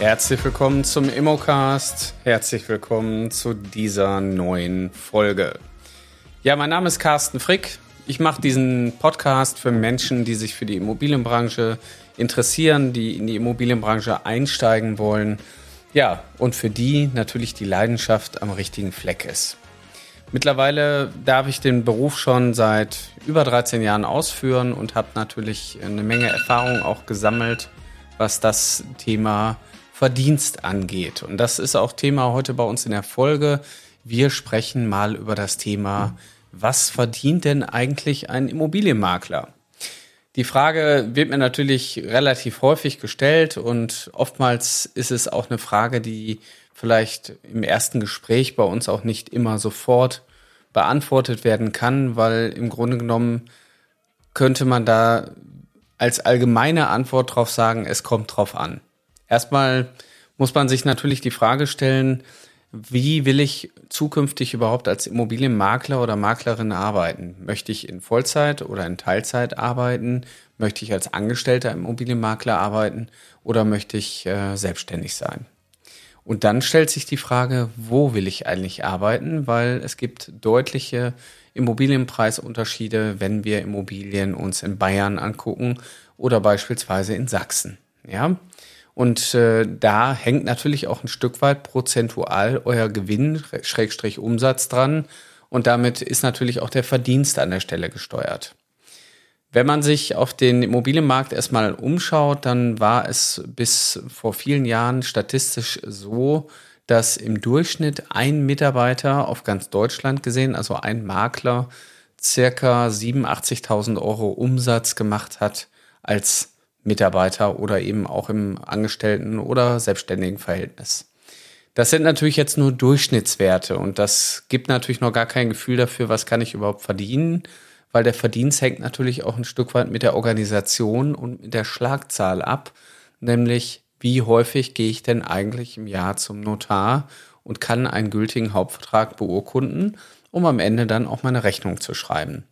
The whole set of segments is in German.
Herzlich willkommen zum Immocast. Herzlich willkommen zu dieser neuen Folge. Ja, mein Name ist Carsten Frick. Ich mache diesen Podcast für Menschen, die sich für die Immobilienbranche interessieren, die in die Immobilienbranche einsteigen wollen. Ja, und für die natürlich die Leidenschaft am richtigen Fleck ist. Mittlerweile darf ich den Beruf schon seit über 13 Jahren ausführen und habe natürlich eine Menge Erfahrung auch gesammelt, was das Thema Verdienst angeht. Und das ist auch Thema heute bei uns in der Folge. Wir sprechen mal über das Thema, was verdient denn eigentlich ein Immobilienmakler? Die Frage wird mir natürlich relativ häufig gestellt und oftmals ist es auch eine Frage, die vielleicht im ersten Gespräch bei uns auch nicht immer sofort beantwortet werden kann, weil im Grunde genommen könnte man da als allgemeine Antwort drauf sagen, es kommt drauf an. Erstmal muss man sich natürlich die Frage stellen, wie will ich zukünftig überhaupt als Immobilienmakler oder Maklerin arbeiten? Möchte ich in Vollzeit oder in Teilzeit arbeiten? Möchte ich als Angestellter Immobilienmakler arbeiten oder möchte ich äh, selbstständig sein? Und dann stellt sich die Frage, wo will ich eigentlich arbeiten? Weil es gibt deutliche Immobilienpreisunterschiede, wenn wir Immobilien uns in Bayern angucken oder beispielsweise in Sachsen. Ja. Und äh, da hängt natürlich auch ein Stück weit prozentual euer Gewinn, Schrägstrich Umsatz dran. Und damit ist natürlich auch der Verdienst an der Stelle gesteuert. Wenn man sich auf den Immobilienmarkt erstmal umschaut, dann war es bis vor vielen Jahren statistisch so, dass im Durchschnitt ein Mitarbeiter auf ganz Deutschland gesehen, also ein Makler, circa 87.000 Euro Umsatz gemacht hat als Mitarbeiter oder eben auch im Angestellten- oder selbstständigen Verhältnis. Das sind natürlich jetzt nur Durchschnittswerte und das gibt natürlich noch gar kein Gefühl dafür, was kann ich überhaupt verdienen weil der Verdienst hängt natürlich auch ein Stück weit mit der Organisation und mit der Schlagzahl ab, nämlich wie häufig gehe ich denn eigentlich im Jahr zum Notar und kann einen gültigen Hauptvertrag beurkunden, um am Ende dann auch meine Rechnung zu schreiben.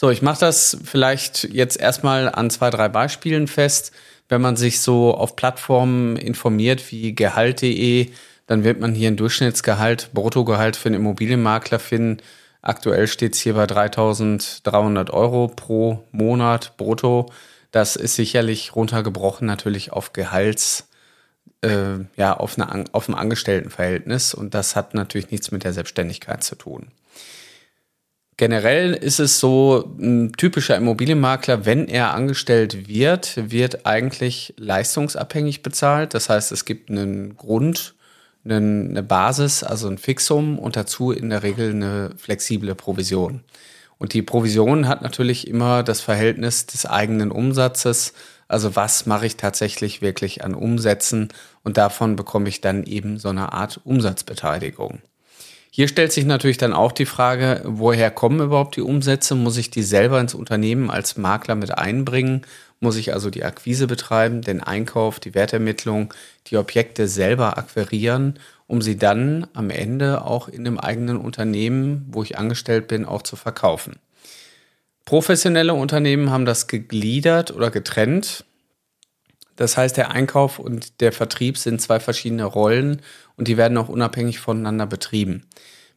So, ich mache das vielleicht jetzt erstmal an zwei, drei Beispielen fest. Wenn man sich so auf Plattformen informiert wie gehalt.de, dann wird man hier ein Durchschnittsgehalt, Bruttogehalt für einen Immobilienmakler finden Aktuell steht es hier bei 3.300 Euro pro Monat brutto. Das ist sicherlich runtergebrochen natürlich auf Gehalts, äh, ja, auf, eine, auf ein Angestelltenverhältnis und das hat natürlich nichts mit der Selbstständigkeit zu tun. Generell ist es so, ein typischer Immobilienmakler, wenn er angestellt wird, wird eigentlich leistungsabhängig bezahlt. Das heißt, es gibt einen Grund, eine Basis, also ein Fixum und dazu in der Regel eine flexible Provision. Und die Provision hat natürlich immer das Verhältnis des eigenen Umsatzes. Also was mache ich tatsächlich wirklich an Umsätzen und davon bekomme ich dann eben so eine Art Umsatzbeteiligung. Hier stellt sich natürlich dann auch die Frage, woher kommen überhaupt die Umsätze? Muss ich die selber ins Unternehmen als Makler mit einbringen muss ich also die Akquise betreiben, den Einkauf, die Wertermittlung, die Objekte selber akquirieren, um sie dann am Ende auch in dem eigenen Unternehmen, wo ich angestellt bin, auch zu verkaufen. Professionelle Unternehmen haben das gegliedert oder getrennt. Das heißt, der Einkauf und der Vertrieb sind zwei verschiedene Rollen und die werden auch unabhängig voneinander betrieben.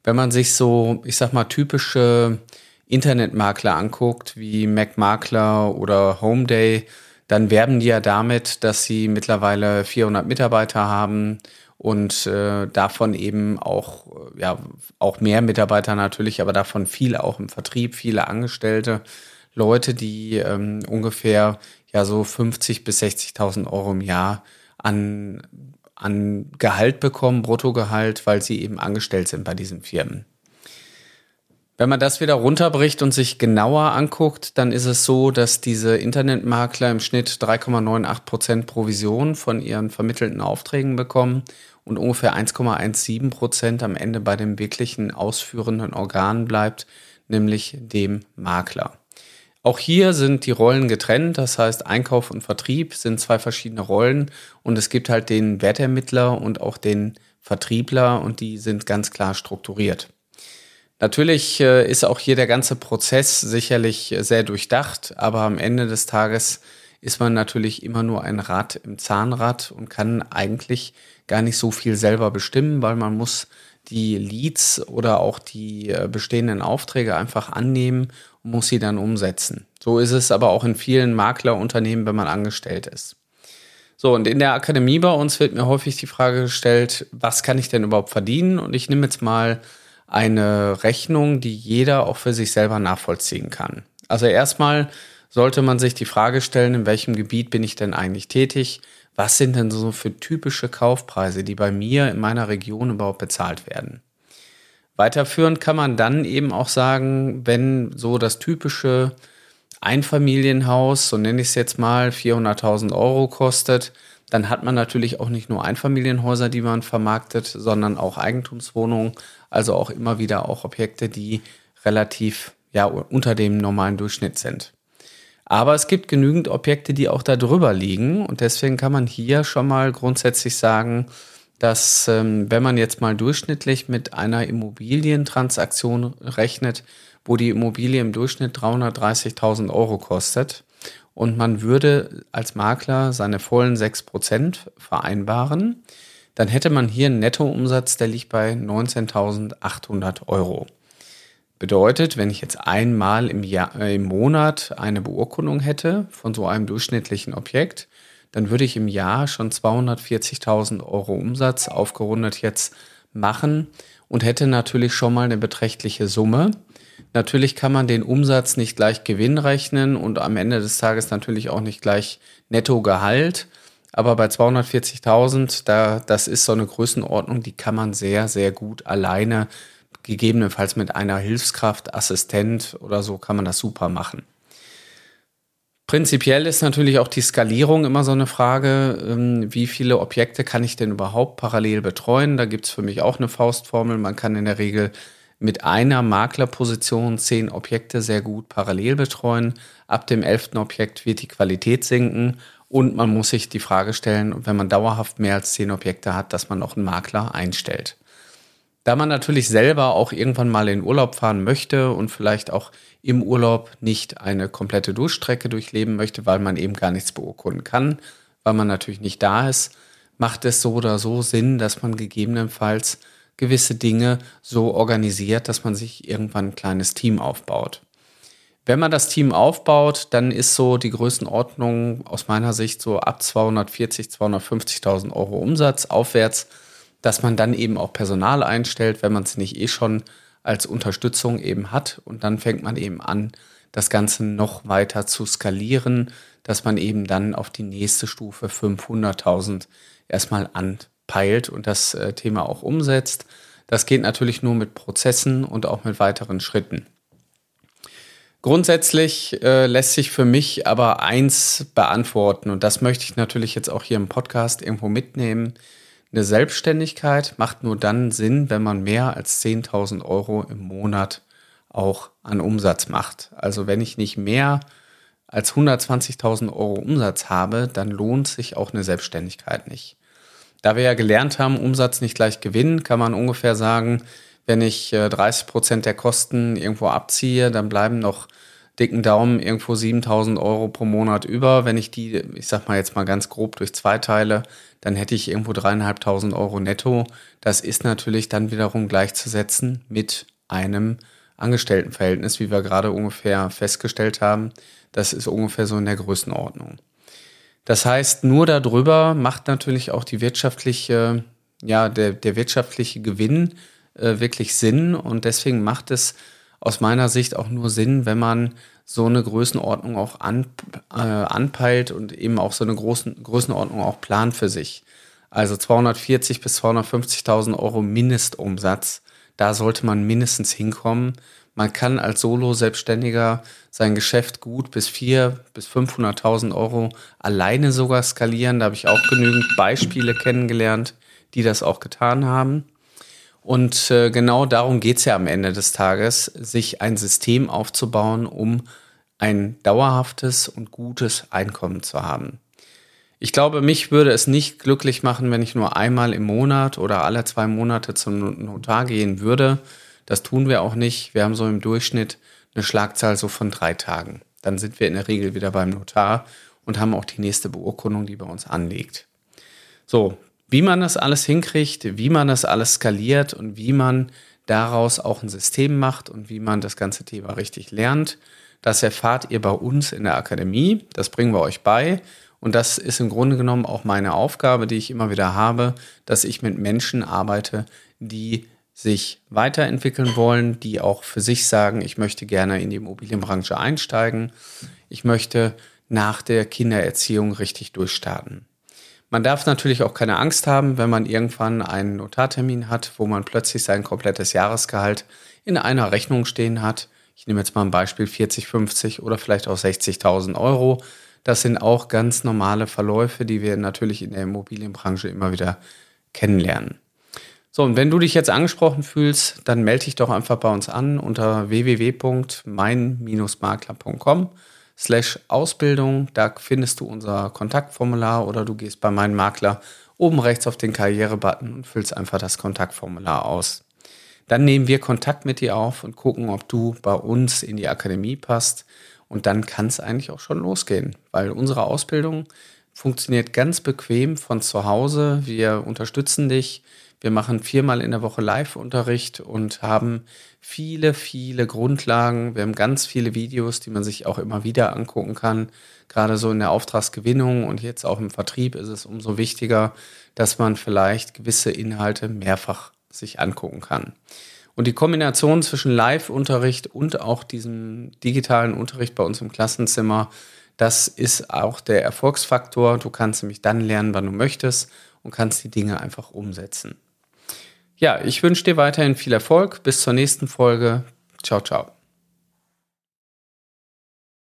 Wenn man sich so, ich sag mal, typische Internetmakler anguckt, wie MacMakler oder Homeday, dann werben die ja damit, dass sie mittlerweile 400 Mitarbeiter haben und äh, davon eben auch, ja, auch mehr Mitarbeiter natürlich, aber davon viele auch im Vertrieb, viele Angestellte, Leute, die ähm, ungefähr ja so 50 bis 60.000 Euro im Jahr an, an Gehalt bekommen, Bruttogehalt, weil sie eben angestellt sind bei diesen Firmen. Wenn man das wieder runterbricht und sich genauer anguckt, dann ist es so, dass diese Internetmakler im Schnitt 3,98 Prozent Provision von ihren vermittelten Aufträgen bekommen und ungefähr 1,17 Prozent am Ende bei dem wirklichen ausführenden Organ bleibt, nämlich dem Makler. Auch hier sind die Rollen getrennt, das heißt Einkauf und Vertrieb sind zwei verschiedene Rollen. Und es gibt halt den Wertermittler und auch den Vertriebler. Und die sind ganz klar strukturiert. Natürlich äh, ist auch hier der ganze Prozess sicherlich sehr durchdacht, aber am Ende des Tages ist man natürlich immer nur ein Rad im Zahnrad und kann eigentlich gar nicht so viel selber bestimmen, weil man muss die Leads oder auch die äh, bestehenden Aufträge einfach annehmen muss sie dann umsetzen. So ist es aber auch in vielen Maklerunternehmen, wenn man angestellt ist. So, und in der Akademie bei uns wird mir häufig die Frage gestellt, was kann ich denn überhaupt verdienen? Und ich nehme jetzt mal eine Rechnung, die jeder auch für sich selber nachvollziehen kann. Also erstmal sollte man sich die Frage stellen, in welchem Gebiet bin ich denn eigentlich tätig? Was sind denn so für typische Kaufpreise, die bei mir in meiner Region überhaupt bezahlt werden? Weiterführend kann man dann eben auch sagen, wenn so das typische Einfamilienhaus, so nenne ich es jetzt mal, 400.000 Euro kostet, dann hat man natürlich auch nicht nur Einfamilienhäuser, die man vermarktet, sondern auch Eigentumswohnungen, also auch immer wieder auch Objekte, die relativ ja unter dem normalen Durchschnitt sind. Aber es gibt genügend Objekte, die auch da drüber liegen und deswegen kann man hier schon mal grundsätzlich sagen, dass ähm, wenn man jetzt mal durchschnittlich mit einer Immobilientransaktion rechnet, wo die Immobilie im Durchschnitt 330.000 Euro kostet, und man würde als Makler seine vollen 6% vereinbaren, dann hätte man hier einen Nettoumsatz, der liegt bei 19.800 Euro. Bedeutet, wenn ich jetzt einmal im, Jahr, äh, im Monat eine Beurkundung hätte von so einem durchschnittlichen Objekt, dann würde ich im Jahr schon 240.000 Euro Umsatz aufgerundet jetzt machen und hätte natürlich schon mal eine beträchtliche Summe. Natürlich kann man den Umsatz nicht gleich Gewinn rechnen und am Ende des Tages natürlich auch nicht gleich Nettogehalt. Aber bei 240.000, da, das ist so eine Größenordnung, die kann man sehr, sehr gut alleine, gegebenenfalls mit einer Hilfskraft, Assistent oder so, kann man das super machen. Prinzipiell ist natürlich auch die Skalierung immer so eine Frage, ähm, wie viele Objekte kann ich denn überhaupt parallel betreuen? Da gibt es für mich auch eine Faustformel. Man kann in der Regel mit einer Maklerposition zehn Objekte sehr gut parallel betreuen. Ab dem elften Objekt wird die Qualität sinken und man muss sich die Frage stellen, wenn man dauerhaft mehr als zehn Objekte hat, dass man noch einen Makler einstellt. Da man natürlich selber auch irgendwann mal in Urlaub fahren möchte und vielleicht auch im Urlaub nicht eine komplette Durchstrecke durchleben möchte, weil man eben gar nichts beurkunden kann, weil man natürlich nicht da ist, macht es so oder so Sinn, dass man gegebenenfalls gewisse Dinge so organisiert, dass man sich irgendwann ein kleines Team aufbaut. Wenn man das Team aufbaut, dann ist so die Größenordnung aus meiner Sicht so ab 240, 250.000 Euro Umsatz aufwärts, dass man dann eben auch Personal einstellt, wenn man es nicht eh schon als Unterstützung eben hat. Und dann fängt man eben an, das Ganze noch weiter zu skalieren, dass man eben dann auf die nächste Stufe 500.000 erstmal an, peilt und das äh, Thema auch umsetzt. Das geht natürlich nur mit Prozessen und auch mit weiteren Schritten. Grundsätzlich äh, lässt sich für mich aber eins beantworten und das möchte ich natürlich jetzt auch hier im Podcast irgendwo mitnehmen. Eine Selbstständigkeit macht nur dann Sinn, wenn man mehr als 10.000 Euro im Monat auch an Umsatz macht. Also wenn ich nicht mehr als 120.000 Euro Umsatz habe, dann lohnt sich auch eine Selbstständigkeit nicht. Da wir ja gelernt haben, Umsatz nicht gleich Gewinn, kann man ungefähr sagen, wenn ich 30 äh, Prozent der Kosten irgendwo abziehe, dann bleiben noch dicken Daumen irgendwo 7000 Euro pro Monat über. Wenn ich die, ich sag mal jetzt mal ganz grob durch zwei teile, dann hätte ich irgendwo dreieinhalbtausend Euro netto. Das ist natürlich dann wiederum gleichzusetzen mit einem Angestelltenverhältnis, wie wir gerade ungefähr festgestellt haben. Das ist ungefähr so in der Größenordnung. Das heißt, nur darüber macht natürlich auch die wirtschaftliche, ja, der, der wirtschaftliche Gewinn äh, wirklich Sinn. Und deswegen macht es aus meiner Sicht auch nur Sinn, wenn man so eine Größenordnung auch an, äh, anpeilt und eben auch so eine großen, Größenordnung auch plant für sich. Also 240 bis 250.000 Euro Mindestumsatz, da sollte man mindestens hinkommen. Man kann als Solo-Selbstständiger sein Geschäft gut bis 400.000 bis 500.000 Euro alleine sogar skalieren. Da habe ich auch genügend Beispiele kennengelernt, die das auch getan haben. Und äh, genau darum geht es ja am Ende des Tages, sich ein System aufzubauen, um ein dauerhaftes und gutes Einkommen zu haben. Ich glaube, mich würde es nicht glücklich machen, wenn ich nur einmal im Monat oder alle zwei Monate zum Notar gehen würde das tun wir auch nicht. Wir haben so im Durchschnitt eine Schlagzahl so von drei Tagen. Dann sind wir in der Regel wieder beim Notar und haben auch die nächste Beurkundung, die bei uns anliegt. So, wie man das alles hinkriegt, wie man das alles skaliert und wie man daraus auch ein System macht und wie man das ganze Thema richtig lernt, das erfahrt ihr bei uns in der Akademie. Das bringen wir euch bei. Und das ist im Grunde genommen auch meine Aufgabe, die ich immer wieder habe, dass ich mit Menschen arbeite, die sich weiterentwickeln wollen, die auch für sich sagen, ich möchte gerne in die Immobilienbranche einsteigen. Ich möchte nach der Kindererziehung richtig durchstarten. Man darf natürlich auch keine Angst haben, wenn man irgendwann einen Notartermin hat, wo man plötzlich sein komplettes Jahresgehalt in einer Rechnung stehen hat. Ich nehme jetzt mal ein Beispiel 40, 50 oder vielleicht auch 60.000 Euro. Das sind auch ganz normale Verläufe, die wir natürlich in der Immobilienbranche immer wieder kennenlernen. So, und wenn du dich jetzt angesprochen fühlst, dann melde dich doch einfach bei uns an unter www.mein-makler.com slash Ausbildung. Da findest du unser Kontaktformular oder du gehst bei meinem Makler oben rechts auf den Karriere-Button und füllst einfach das Kontaktformular aus. Dann nehmen wir Kontakt mit dir auf und gucken, ob du bei uns in die Akademie passt. Und dann kann es eigentlich auch schon losgehen, weil unsere Ausbildung funktioniert ganz bequem von zu Hause. Wir unterstützen dich wir machen viermal in der Woche Live-Unterricht und haben viele, viele Grundlagen. Wir haben ganz viele Videos, die man sich auch immer wieder angucken kann. Gerade so in der Auftragsgewinnung und jetzt auch im Vertrieb ist es umso wichtiger, dass man vielleicht gewisse Inhalte mehrfach sich angucken kann. Und die Kombination zwischen Live-Unterricht und auch diesem digitalen Unterricht bei uns im Klassenzimmer, das ist auch der Erfolgsfaktor. Du kannst nämlich dann lernen, wann du möchtest und kannst die Dinge einfach umsetzen. Ja, ich wünsche dir weiterhin viel Erfolg. Bis zur nächsten Folge. Ciao, ciao.